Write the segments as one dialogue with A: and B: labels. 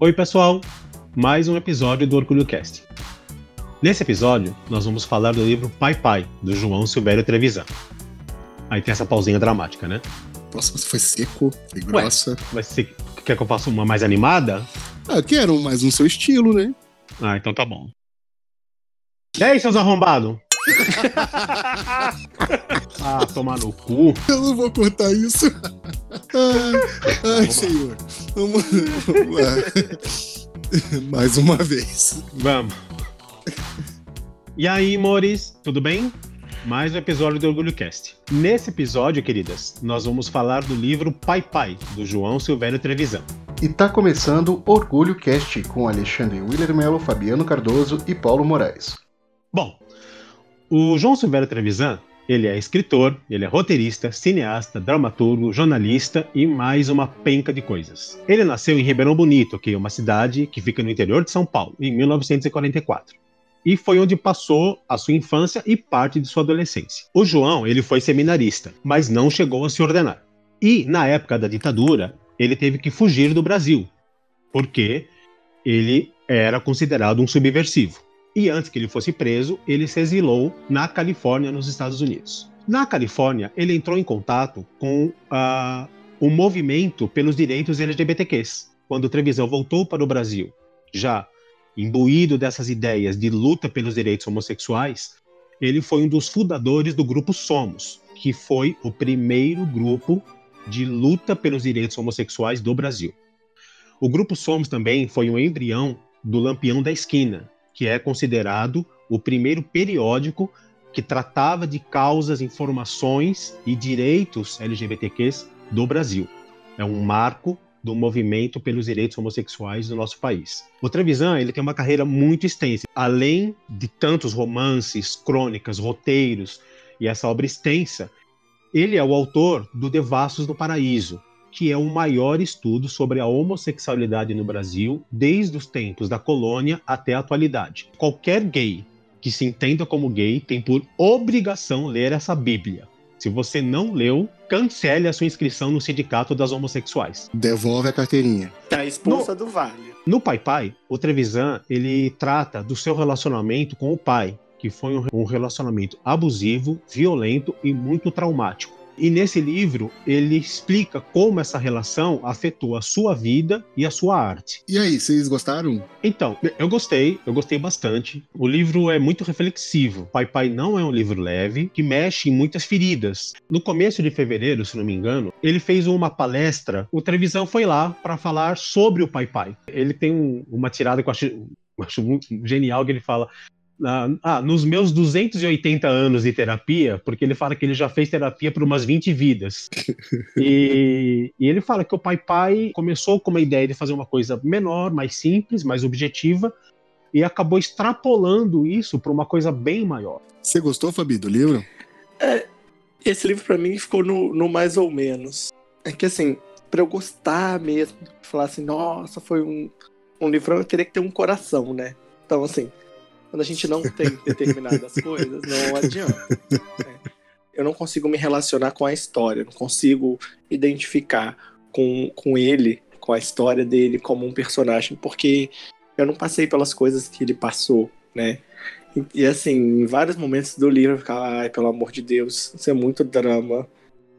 A: Oi, pessoal! Mais um episódio do Orgulho Cast. Nesse episódio, nós vamos falar do livro Pai Pai, do João Silvério Trevisan. Aí tem essa pausinha dramática, né?
B: Nossa, você foi seco, foi grossa.
A: Mas você quer que eu faça uma mais animada?
B: Ah, quero mais um seu estilo, né?
A: Ah, então tá bom. E aí, seus arrombados? ah, tomar no cu.
B: Eu não vou cortar isso. Ai, ai senhor. Vamos, vamos lá. Mais uma vez.
A: Vamos. E aí, Mores, tudo bem? Mais um episódio do Orgulho Cast. Nesse episódio, queridas, nós vamos falar do livro Pai Pai, do João Silvério Trevisan.
C: E tá começando Orgulho Cast com Alexandre Willer Mello, Fabiano Cardoso e Paulo Moraes.
A: Bom, o João Silvério Trevisan, ele é escritor, ele é roteirista, cineasta, dramaturgo, jornalista e mais uma penca de coisas. Ele nasceu em Ribeirão Bonito, que é uma cidade que fica no interior de São Paulo, em 1944. E foi onde passou a sua infância e parte de sua adolescência. O João, ele foi seminarista, mas não chegou a se ordenar. E, na época da ditadura, ele teve que fugir do Brasil, porque ele era considerado um subversivo e antes que ele fosse preso, ele se exilou na Califórnia, nos Estados Unidos. Na Califórnia, ele entrou em contato com uh, o movimento pelos direitos LGBTQs. Quando Trevisan voltou para o Brasil, já imbuído dessas ideias de luta pelos direitos homossexuais, ele foi um dos fundadores do grupo Somos, que foi o primeiro grupo de luta pelos direitos homossexuais do Brasil. O grupo Somos também foi um embrião do Lampião da Esquina, que é considerado o primeiro periódico que tratava de causas, informações e direitos LGBTQs do Brasil. É um marco do movimento pelos direitos homossexuais do nosso país. O Trevisan ele tem uma carreira muito extensa. Além de tantos romances, crônicas, roteiros e essa obra extensa, ele é o autor do Devassos do Paraíso, que é o maior estudo sobre a homossexualidade no Brasil desde os tempos da colônia até a atualidade. Qualquer gay que se entenda como gay tem por obrigação ler essa Bíblia. Se você não leu, cancele a sua inscrição no Sindicato das Homossexuais.
B: Devolve a carteirinha.
D: Tá expulsa no, do vale.
A: No Pai Pai, o Trevisan, ele trata do seu relacionamento com o pai, que foi um relacionamento abusivo, violento e muito traumático. E nesse livro ele explica como essa relação afetou a sua vida e a sua arte.
B: E aí, vocês gostaram?
A: Então, eu gostei, eu gostei bastante. O livro é muito reflexivo. Pai Pai não é um livro leve, que mexe em muitas feridas. No começo de fevereiro, se não me engano, ele fez uma palestra. O Trevisão foi lá para falar sobre o Pai Pai. Ele tem um, uma tirada que eu acho, acho muito genial que ele fala ah, nos meus 280 anos de terapia, porque ele fala que ele já fez terapia por umas 20 vidas. e, e, ele fala que o Pai Pai começou com uma ideia de fazer uma coisa menor, mais simples, mais objetiva, e acabou extrapolando isso para uma coisa bem maior.
B: Você gostou, Fabi, do livro?
D: É, esse livro para mim ficou no, no, mais ou menos. É que assim, para eu gostar mesmo, falar assim, nossa, foi um, um livro, eu teria que ter um coração, né? Então, assim, quando a gente não tem determinadas coisas, não adianta. Né? Eu não consigo me relacionar com a história, não consigo identificar com, com ele, com a história dele como um personagem, porque eu não passei pelas coisas que ele passou, né? E, e assim, em vários momentos do livro eu ficava, ai, pelo amor de Deus, isso é muito drama.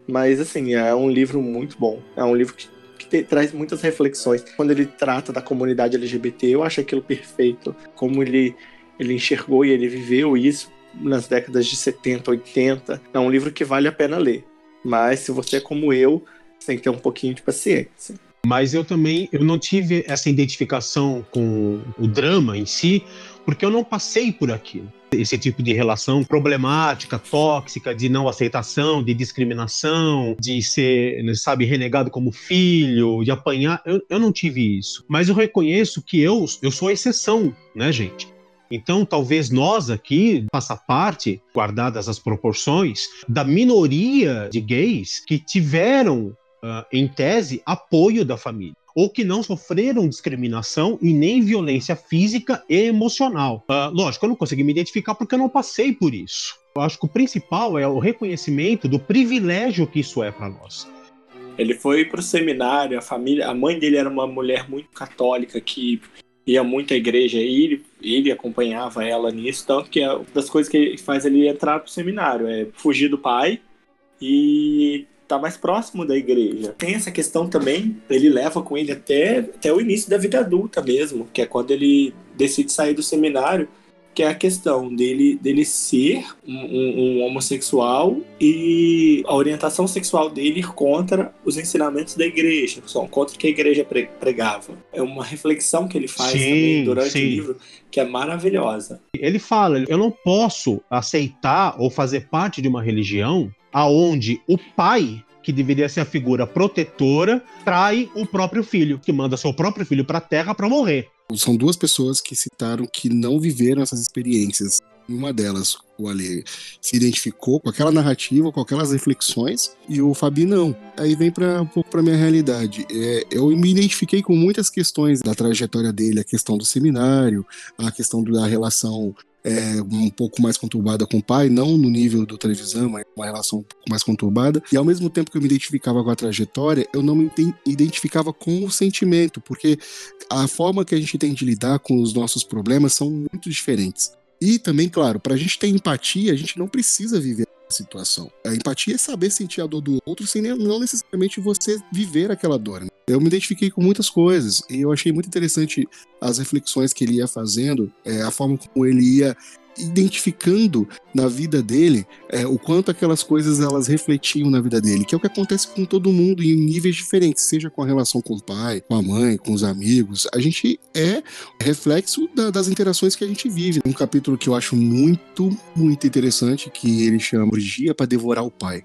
D: Mas assim, é um livro muito bom. É um livro que que te, traz muitas reflexões. Quando ele trata da comunidade LGBT, eu acho aquilo perfeito. Como ele ele enxergou e ele viveu isso nas décadas de 70, 80. É um livro que vale a pena ler. Mas se você é como eu, você tem que ter um pouquinho de paciência.
A: Mas eu também eu não tive essa identificação com o drama em si, porque eu não passei por aquilo. Esse tipo de relação problemática, tóxica, de não aceitação, de discriminação, de ser, sabe, renegado como filho, de apanhar, eu, eu não tive isso. Mas eu reconheço que eu, eu sou a exceção, né, gente? Então, talvez nós aqui faça parte, guardadas as proporções, da minoria de gays que tiveram, uh, em tese, apoio da família ou que não sofreram discriminação e nem violência física e emocional. Uh, lógico, eu não consegui me identificar porque eu não passei por isso. Eu acho que o principal é o reconhecimento do privilégio que isso é para nós.
D: Ele foi pro seminário, a família, a mãe dele era uma mulher muito católica que ia muito à igreja e ele, ele acompanhava ela nisso, tanto que é uma das coisas que ele faz ele entrar pro seminário, é fugir do pai e tá mais próximo da igreja. Tem essa questão também, ele leva com ele até, até o início da vida adulta mesmo, que é quando ele decide sair do seminário, que é a questão dele, dele ser um, um, um homossexual e a orientação sexual dele ir contra os ensinamentos da igreja, contra o que a igreja pregava. É uma reflexão que ele faz sim, também durante sim. o livro que é maravilhosa.
A: Ele fala: eu não posso aceitar ou fazer parte de uma religião aonde o pai que deveria ser a figura protetora, trai o próprio filho, que manda seu próprio filho para a Terra para morrer.
B: São duas pessoas que citaram que não viveram essas experiências. Uma delas, o Ale, se identificou com aquela narrativa, com aquelas reflexões, e o Fabi não. Aí vem para para minha realidade. É, eu me identifiquei com muitas questões da trajetória dele, a questão do seminário, a questão da relação é, um pouco mais conturbada com o pai, não no nível do televisão, mas uma relação um pouco mais conturbada. E ao mesmo tempo que eu me identificava com a trajetória, eu não me identificava com o sentimento, porque a forma que a gente tem de lidar com os nossos problemas são muito diferentes. E também, claro, para a gente ter empatia, a gente não precisa viver situação. A empatia é saber sentir a dor do outro sem não necessariamente você viver aquela dor. Né? Eu me identifiquei com muitas coisas e eu achei muito interessante as reflexões que ele ia fazendo, é, a forma como ele ia identificando na vida dele é, o quanto aquelas coisas elas refletiam na vida dele, que é o que acontece com todo mundo em níveis diferentes, seja com a relação com o pai, com a mãe, com os amigos. A gente é reflexo da, das interações que a gente vive. Um capítulo que eu acho muito, muito interessante, que ele chama Orgia para Devorar o Pai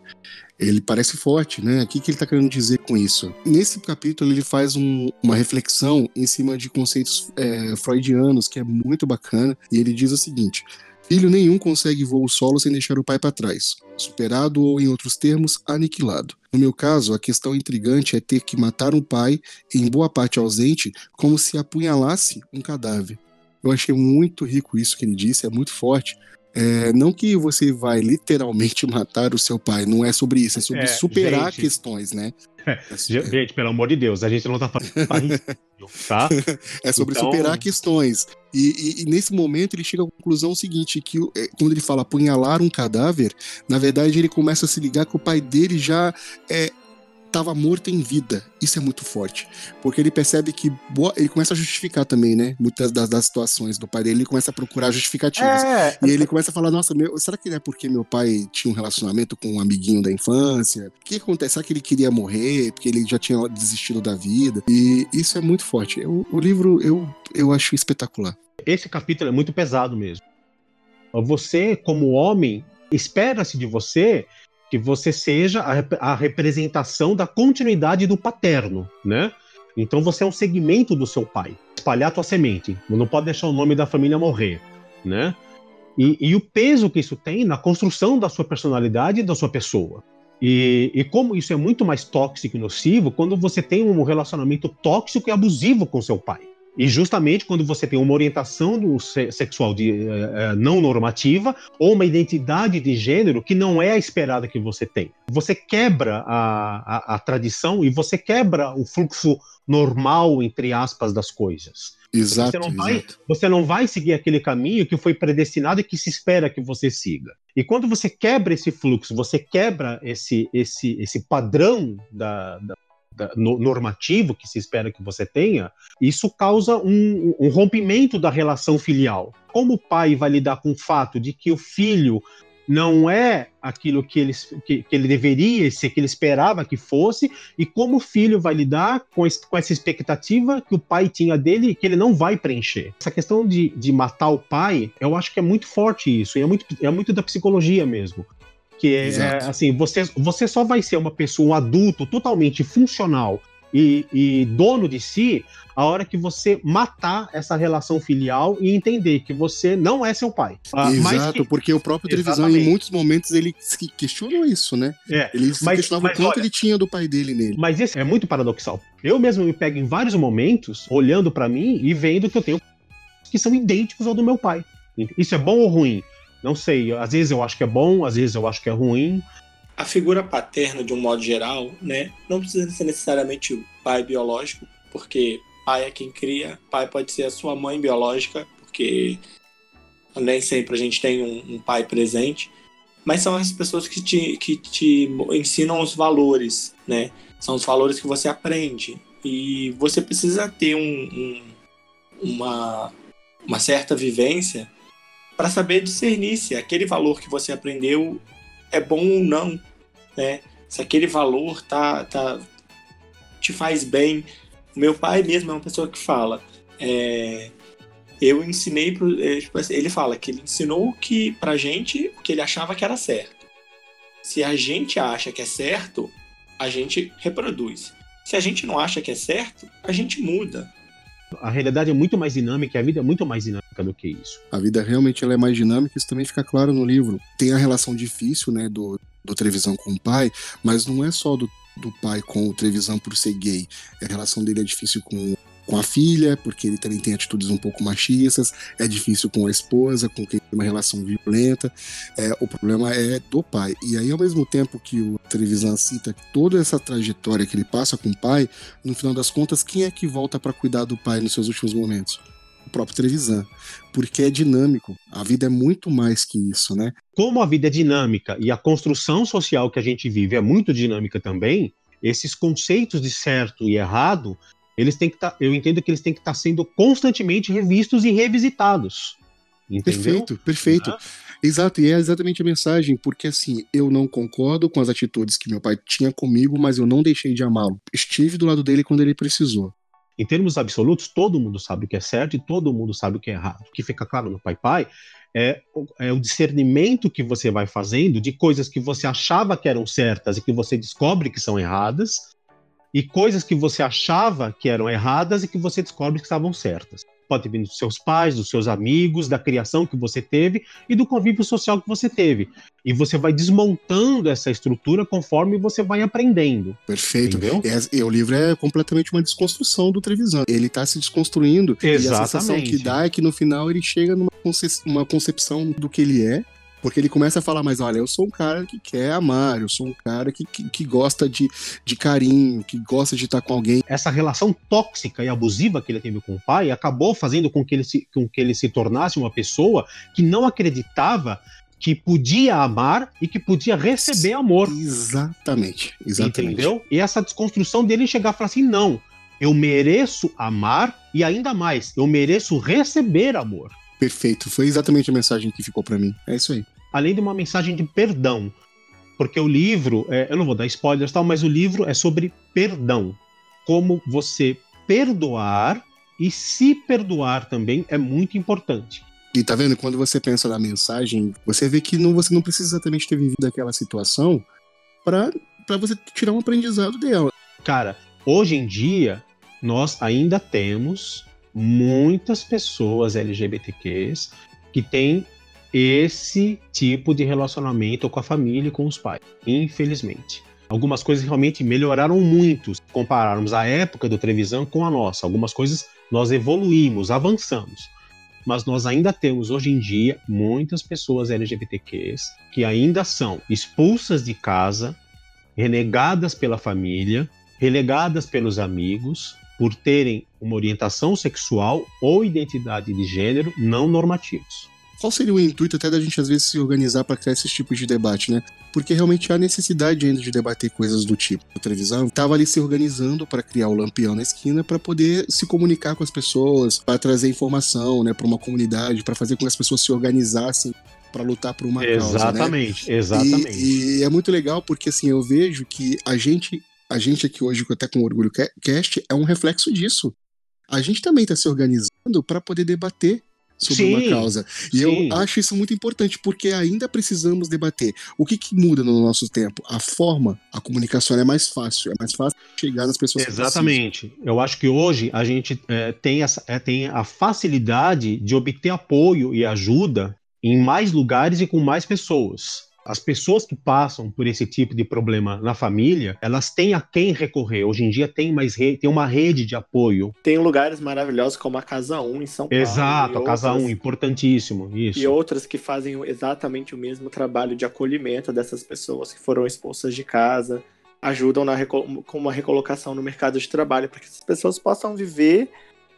B: ele parece forte, né? O que, que ele está querendo dizer com isso? Nesse capítulo, ele faz um, uma reflexão em cima de conceitos é, freudianos, que é muito bacana, e ele diz o seguinte: Filho nenhum consegue voo solo sem deixar o pai para trás, superado ou, em outros termos, aniquilado. No meu caso, a questão intrigante é ter que matar um pai, em boa parte ausente, como se apunhalasse um cadáver. Eu achei muito rico isso que ele disse, é muito forte, é, não que você vai literalmente matar o seu pai, não é sobre isso, é sobre é, superar gente, questões, né?
A: É, gente, pelo amor de Deus, a gente não tá falando tá?
B: É sobre então... superar questões. E, e, e, nesse momento ele chega à conclusão seguinte: que é, quando ele fala apunhalar um cadáver, na verdade ele começa a se ligar que o pai dele já é, estava morto em vida. Isso é muito forte. Porque ele percebe que. Boa, ele começa a justificar também, né? Muitas das, das situações do pai dele. Ele começa a procurar justificativas. É, e ele começa a falar: nossa, meu, será que é porque meu pai tinha um relacionamento com um amiguinho da infância? O que acontece? Será que ele queria morrer? Porque ele já tinha desistido da vida? E isso é muito forte. Eu, o livro eu, eu acho espetacular.
A: Esse capítulo é muito pesado mesmo. Você, como homem, espera-se de você que você seja a, a representação da continuidade do paterno, né? Então você é um segmento do seu pai. Espalhar tua semente. Não pode deixar o nome da família morrer, né? E, e, o peso que isso tem na construção da sua personalidade e da sua pessoa. E, e, como isso é muito mais tóxico e nocivo quando você tem um relacionamento tóxico e abusivo com seu pai. E justamente quando você tem uma orientação do sexual de, uh, não normativa ou uma identidade de gênero que não é a esperada que você tem. Você quebra a, a, a tradição e você quebra o fluxo normal, entre aspas, das coisas.
B: Exato
A: você, não
B: exato.
A: vai, você não vai seguir aquele caminho que foi predestinado e que se espera que você siga. E quando você quebra esse fluxo, você quebra esse, esse, esse padrão da, da normativo que se espera que você tenha, isso causa um, um, rompimento da relação filial. Como o pai vai lidar com o fato de que o filho não é aquilo que ele, que, que ele deveria ser, que ele esperava que fosse, e como o filho vai lidar com, com essa expectativa que o pai tinha dele que ele não vai preencher. Essa questão de, de matar o pai, eu acho que é muito forte isso, e é muito, é muito da psicologia mesmo. Que é, é assim, você, você só vai ser uma pessoa, um adulto totalmente funcional e, e, dono de si a hora que você matar essa relação filial e entender que você não é seu pai.
B: Ah, Exato, que... porque o próprio televisão, em muitos momentos, ele questionou isso, né?
A: É,
B: ele mas, questionava mas, o quanto olha, ele tinha do pai dele nele.
A: Mas isso é muito paradoxal. Eu mesmo me pego em vários momentos olhando para mim e vendo que eu tenho que são idênticos ao do meu pai. Isso é bom ou ruim? Não sei, às vezes eu acho que é bom, às vezes eu acho que é ruim.
D: a figura paterna, de um modo geral, né, não precisa ser necessariamente o pai biológico, porque pai é quem cria, pai pode ser a sua mãe biológica, porque nem sempre a gente tem um, um pai presente, mas são as pessoas que te, que te ensinam os valores, né? São os valores que você aprende. E você precisa ter um, um, uma, uma certa vivência para saber discernir se aquele valor que você aprendeu é bom ou não, né? Se aquele valor tá, tá te faz bem. O meu pai mesmo é uma pessoa que fala, é, eu ensinei pro, é, tipo assim, ele fala que ele ensinou que pra gente o que ele achava que era certo. Se a gente acha que é certo, a gente reproduz. Se a gente não acha que é certo, a gente muda.
A: A realidade é muito mais dinâmica, a vida é muito mais dinâmica do que isso.
B: A vida realmente ela é mais dinâmica, isso também fica claro no livro. Tem a relação difícil, né, do, do Trevisan com o pai, mas não é só do, do pai com o Trevisan por ser gay. A relação dele é difícil com com a filha, porque ele também tem atitudes um pouco machistas, é difícil com a esposa, com quem tem uma relação violenta. É, o problema é do pai. E aí, ao mesmo tempo que o Trevisan cita toda essa trajetória que ele passa com o pai, no final das contas, quem é que volta para cuidar do pai nos seus últimos momentos? O próprio Trevisan. Porque é dinâmico. A vida é muito mais que isso, né?
A: Como a vida é dinâmica e a construção social que a gente vive é muito dinâmica também, esses conceitos de certo e errado eles têm que estar, tá, eu entendo que eles têm que estar tá sendo constantemente revistos e revisitados. Entendeu?
B: Perfeito, perfeito. Exato, e é exatamente a mensagem, porque assim, eu não concordo com as atitudes que meu pai tinha comigo, mas eu não deixei de amá-lo. Estive do lado dele quando ele precisou.
A: Em termos absolutos, todo mundo sabe o que é certo e todo mundo sabe o que é errado. O que fica claro no Pai Pai é, é, o discernimento que você vai fazendo de coisas que você achava que eram certas e que você descobre que são erradas, e coisas que você achava que eram erradas e que você descobre que estavam certas. Pode vir dos seus pais, dos seus amigos, da criação que você teve e do convívio social que você teve. E você vai desmontando essa estrutura conforme você vai aprendendo.
B: Perfeito. É, e o livro é completamente uma desconstrução do Trevisan. Ele está se desconstruindo
A: Exatamente. e
B: a sensação que dá é que no final ele chega numa conce concepção do que ele é porque ele começa a falar, mas olha, eu sou um cara que quer amar, eu sou um cara que, que, que gosta de, de carinho, que gosta de estar com alguém.
A: Essa relação tóxica e abusiva que ele teve com o pai acabou fazendo com que ele se, com que ele se tornasse uma pessoa que não acreditava que podia amar e que podia receber amor.
B: Exatamente, exatamente.
A: Entendeu? E essa desconstrução dele chegar a falar assim: não, eu mereço amar e ainda mais, eu mereço receber amor.
B: Perfeito. Foi exatamente a mensagem que ficou para mim. É isso aí.
A: Além de uma mensagem de perdão. Porque o livro, é, eu não vou dar spoilers tal, mas o livro é sobre perdão. Como você perdoar e se perdoar também é muito importante.
B: E tá vendo? Quando você pensa na mensagem, você vê que não, você não precisa exatamente ter vivido aquela situação para você tirar um aprendizado dela.
A: Cara, hoje em dia, nós ainda temos muitas pessoas LGBTQs que têm esse tipo de relacionamento com a família e com os pais, infelizmente. Algumas coisas realmente melhoraram muito se compararmos a época do televisão com a nossa. Algumas coisas nós evoluímos, avançamos. Mas nós ainda temos hoje em dia muitas pessoas LGBTQs que ainda são expulsas de casa, renegadas pela família, relegadas pelos amigos, por terem uma orientação sexual ou identidade de gênero não normativos.
B: Qual seria o intuito até da gente às vezes se organizar para criar esses tipos de debate, né? Porque realmente há necessidade ainda de debater coisas do tipo. A televisão estava ali se organizando para criar o lampião na esquina para poder se comunicar com as pessoas, para trazer informação, né, para uma comunidade, para fazer com que as pessoas se organizassem para lutar por uma
A: exatamente,
B: causa,
A: né? Exatamente, exatamente.
B: E, e, é muito legal porque assim eu vejo que a gente a gente aqui hoje, até com Orgulho Cast, é um reflexo disso. A gente também está se organizando para poder debater sobre sim, uma causa. E sim. eu acho isso muito importante, porque ainda precisamos debater. O que, que, muda no nosso tempo? A forma, a comunicação é mais fácil, é mais fácil chegar nas pessoas
A: Exatamente. Eu acho que hoje a gente é, tem, essa, é, tem a facilidade de obter apoio e ajuda em mais lugares e com mais pessoas. As pessoas que passam por esse tipo de problema na família, elas têm a quem recorrer. Hoje em dia tem mais re... tem uma rede de apoio.
D: Tem lugares maravilhosos como a Casa 1 em São Paulo.
A: Exato, a Casa
D: outras...
A: 1, importantíssimo. Isso.
D: E outras que fazem exatamente o mesmo trabalho de acolhimento dessas pessoas que foram expulsas de casa, ajudam na reco... com uma recolocação no mercado de trabalho, para que essas pessoas possam viver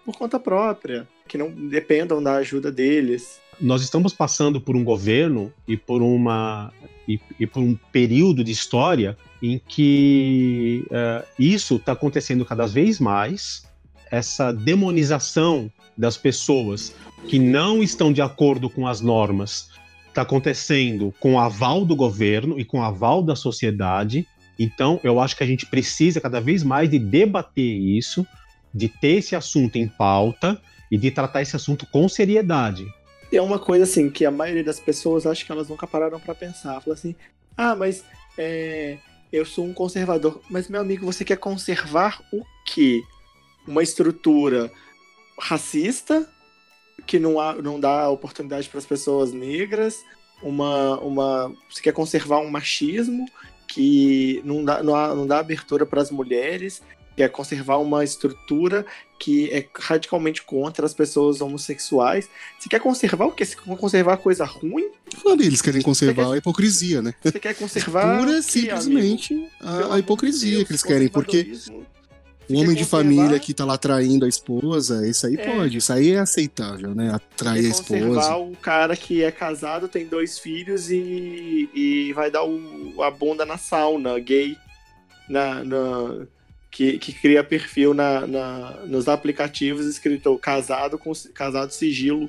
D: por conta própria, que não dependam da ajuda deles
A: nós estamos passando por um governo e por uma e, e por um período de história em que uh, isso está acontecendo cada vez mais essa demonização das pessoas que não estão de acordo com as normas está acontecendo com o aval do governo e com o aval da sociedade. Então, eu acho que a gente precisa cada vez mais de debater isso, de ter esse assunto em pauta e de tratar esse assunto com seriedade.
D: É uma coisa assim que a maioria das pessoas acho que elas nunca pararam para pensar. Fala assim, ah, mas é, eu sou um conservador. Mas, meu amigo, você quer conservar o quê? Uma estrutura racista que não, há, não dá oportunidade para as pessoas negras, uma, uma. Você quer conservar um machismo que não dá, não, há, não dá abertura para as mulheres, que é conservar uma estrutura que é radicalmente contra as pessoas homossexuais. Você quer conservar o quê? Você quer conservar coisa ruim?
B: Falando, eles querem conservar quer... a hipocrisia, né?
D: Você quer conservar.
B: Pura simplesmente a, a, hipocrisia Deus, que eles querem, porque. O homem de família que tá lá traindo a esposa, isso aí é. pode, isso aí é aceitável, né? Atrair a esposa.
D: o cara que é casado, tem dois filhos e, e vai dar o, a bunda na sauna, gay. Na, na, que, que cria perfil na, na, nos aplicativos escrito casado com casado sigilo.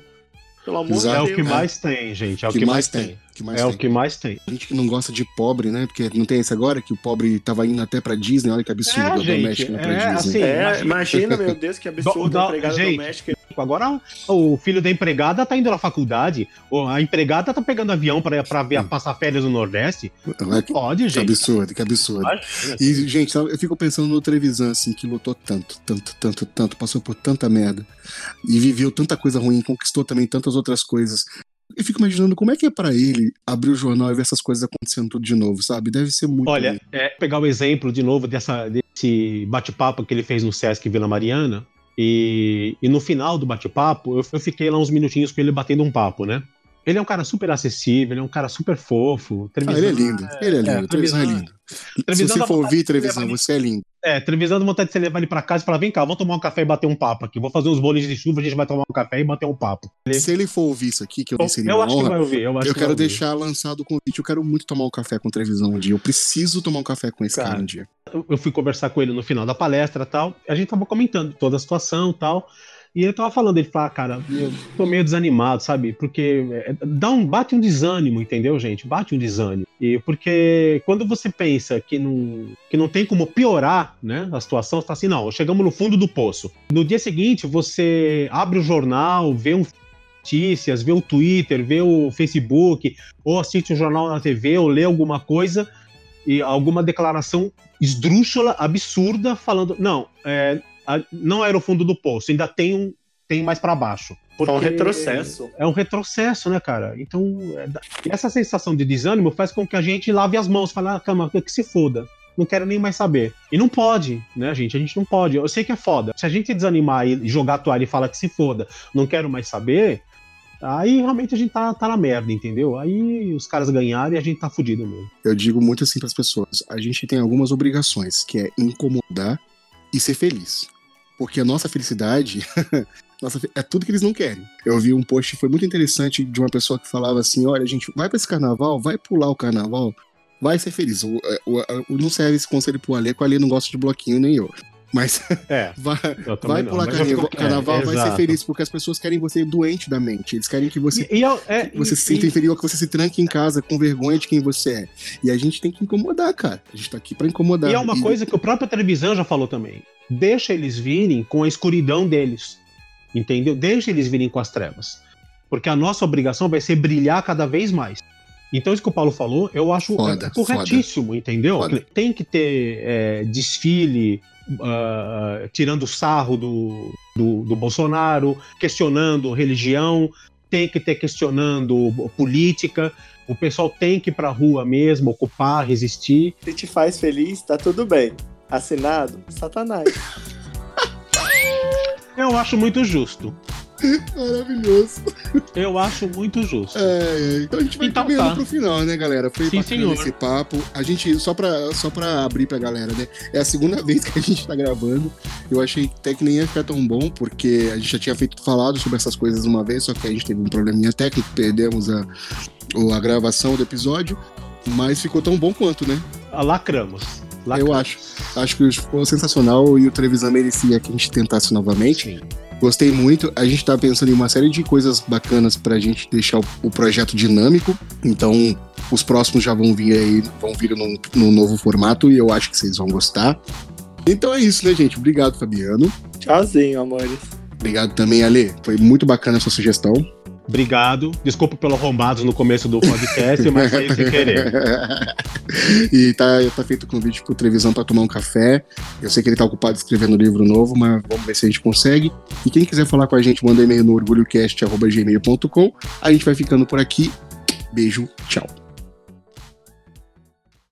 A: Pelo amor Exato. de Deus. É o que mais tem, gente. É o que, que mais, mais tem. tem. Que mais é tem. o que mais tem.
B: A gente que não gosta de pobre, né? Porque não tem esse agora que o pobre tava indo até pra Disney. Olha que absurdo,
A: é, gente,
B: é,
A: pra Disney. Assim,
D: é, imagina, meu Deus, que absurdo. Do, do, empregada gente, doméstica
A: Agora o filho da empregada tá indo na faculdade, a empregada tá pegando avião para ver passar férias no Nordeste.
B: Não pode, gente. Que absurdo, que absurdo. E, gente, eu fico pensando no Trevisan, assim, que lutou tanto, tanto, tanto, tanto, passou por tanta merda e viveu tanta coisa ruim, conquistou também tantas outras coisas. Eu fico imaginando como é que é para ele abrir o jornal e ver essas coisas acontecendo tudo de novo, sabe? Deve ser muito.
A: Olha, é, pegar o exemplo de novo dessa, desse bate-papo que ele fez no Sesc Vila Mariana, e, e no final do bate-papo, eu, eu, fiquei lá uns minutinhos com ele batendo um papo, né? Ele é um cara super acessível, ele é um cara super fofo.
B: Ah, ele é lindo, ele é lindo, é, televisão é lindo. Se você for ouvir televisão, você é lindo.
A: É, televisão dá vontade de você levar ele pra casa e falar: vem cá, vamos tomar um café e bater um papo aqui. Vou fazer uns bolos de chuva, a gente vai tomar um café e bater um papo.
B: Se ele for ouvir isso aqui, que eu, eu seria
A: eu acho honra, que vai ouvir. Eu,
B: eu quero deixar lançado o convite. Eu quero muito tomar um café com televisão um dia. Eu preciso tomar um café com esse cara, cara um dia.
A: Eu fui conversar com ele no final da palestra tal. A gente tava comentando toda a situação tal. E ele tava falando, ele fala, ah, cara, eu tô meio desanimado, sabe? Porque é, dá um, bate um desânimo, entendeu, gente? Bate um desânimo. E porque quando você pensa que não, que não tem como piorar, né, a situação, você tá assim, não, chegamos no fundo do poço. No dia seguinte, você abre o jornal, vê um notícias, vê o Twitter, vê o Facebook, ou assiste um jornal na TV, ou lê alguma coisa, e alguma declaração esdrúxula, absurda, falando, não, é, não era o fundo do poço, ainda tem um tem mais para baixo.
D: Porque é um retrocesso.
A: É um retrocesso, né, cara? Então, é, essa sensação de desânimo faz com que a gente lave as mãos, fale, ah, cama, que se foda. Não quero nem mais saber. E não pode, né, gente? A gente não pode. Eu sei que é foda. Se a gente desanimar e jogar a toalha e falar que se foda, não quero mais saber, aí realmente a gente tá, tá na merda, entendeu? Aí os caras ganharam e a gente tá fudido mesmo.
B: Eu digo muito assim para as pessoas: a gente tem algumas obrigações, que é incomodar e ser feliz. Porque a nossa felicidade nossa, é tudo que eles não querem. Eu vi um post foi muito interessante de uma pessoa que falava assim: olha, gente, vai para esse carnaval, vai pular o carnaval, vai ser feliz. O, o, o não serve esse conselho pro Alê, que o Alê não gosta de bloquinho nem eu. Mas é, vai, vai pular carnaval, carnaval é, vai exato. ser feliz, porque as pessoas querem você doente da mente. Eles querem que você, e, e, é, que você e, se sinta inferior, que você se tranque em casa com vergonha de quem você é. E a gente tem que incomodar, cara. A gente tá aqui pra incomodar.
A: E é uma coisa que o próprio televisão já falou também. Deixa eles virem com a escuridão deles. Entendeu? Deixa eles virem com as trevas. Porque a nossa obrigação vai ser brilhar cada vez mais. Então, isso que o Paulo falou, eu acho foda, corretíssimo, foda. entendeu? Foda. Tem que ter é, desfile, uh, tirando sarro do, do, do, Bolsonaro, questionando religião. tem que ter questionando política, o pessoal tem que ir pra rua mesmo, ocupar, resistir.
D: Se te faz feliz, tá tudo bem. Assinado, Satanás.
A: Eu acho muito justo.
B: Maravilhoso.
A: Eu acho muito justo.
B: É, é, então a gente vai
A: Então
B: caminhando
A: tá.
B: pro final, né, galera? Foi
A: Sim,
B: bacana
A: senhor.
B: esse papo. A gente, só pra, só pra abrir pra galera, né? É a segunda vez que a gente tá gravando. Eu achei até que nem ia ficar tão bom, porque a gente já tinha feito falado sobre essas coisas uma vez, só que a gente teve um probleminha técnico, perdemos a, a gravação do episódio. Mas ficou tão bom quanto, né?
A: Ah, Lacramos.
B: Eu
A: Lacramos.
B: acho. Acho que ficou sensacional e o Trevisan merecia que a gente tentasse novamente.
A: Sim.
B: Gostei muito. A gente tá pensando em uma série de coisas bacanas pra gente deixar o, o projeto dinâmico. Então, os próximos já vão vir aí, vão vir num, num novo formato e eu acho que vocês vão gostar. Então é isso, né, gente? Obrigado, Fabiano.
D: Tchauzinho, amores.
B: Obrigado também, Ale. Foi muito bacana a sua sugestão.
A: Obrigado. Desculpa pelo arrombado no começo do podcast, mas foi sem querer.
B: e tá, tá feito o convite pro Trevisão pra tomar um café. Eu sei que ele tá ocupado escrevendo livro novo, mas vamos ver se a gente consegue. E quem quiser falar com a gente, manda e-mail no orgulhocast.gmail.com. A gente vai ficando por aqui. Beijo, tchau.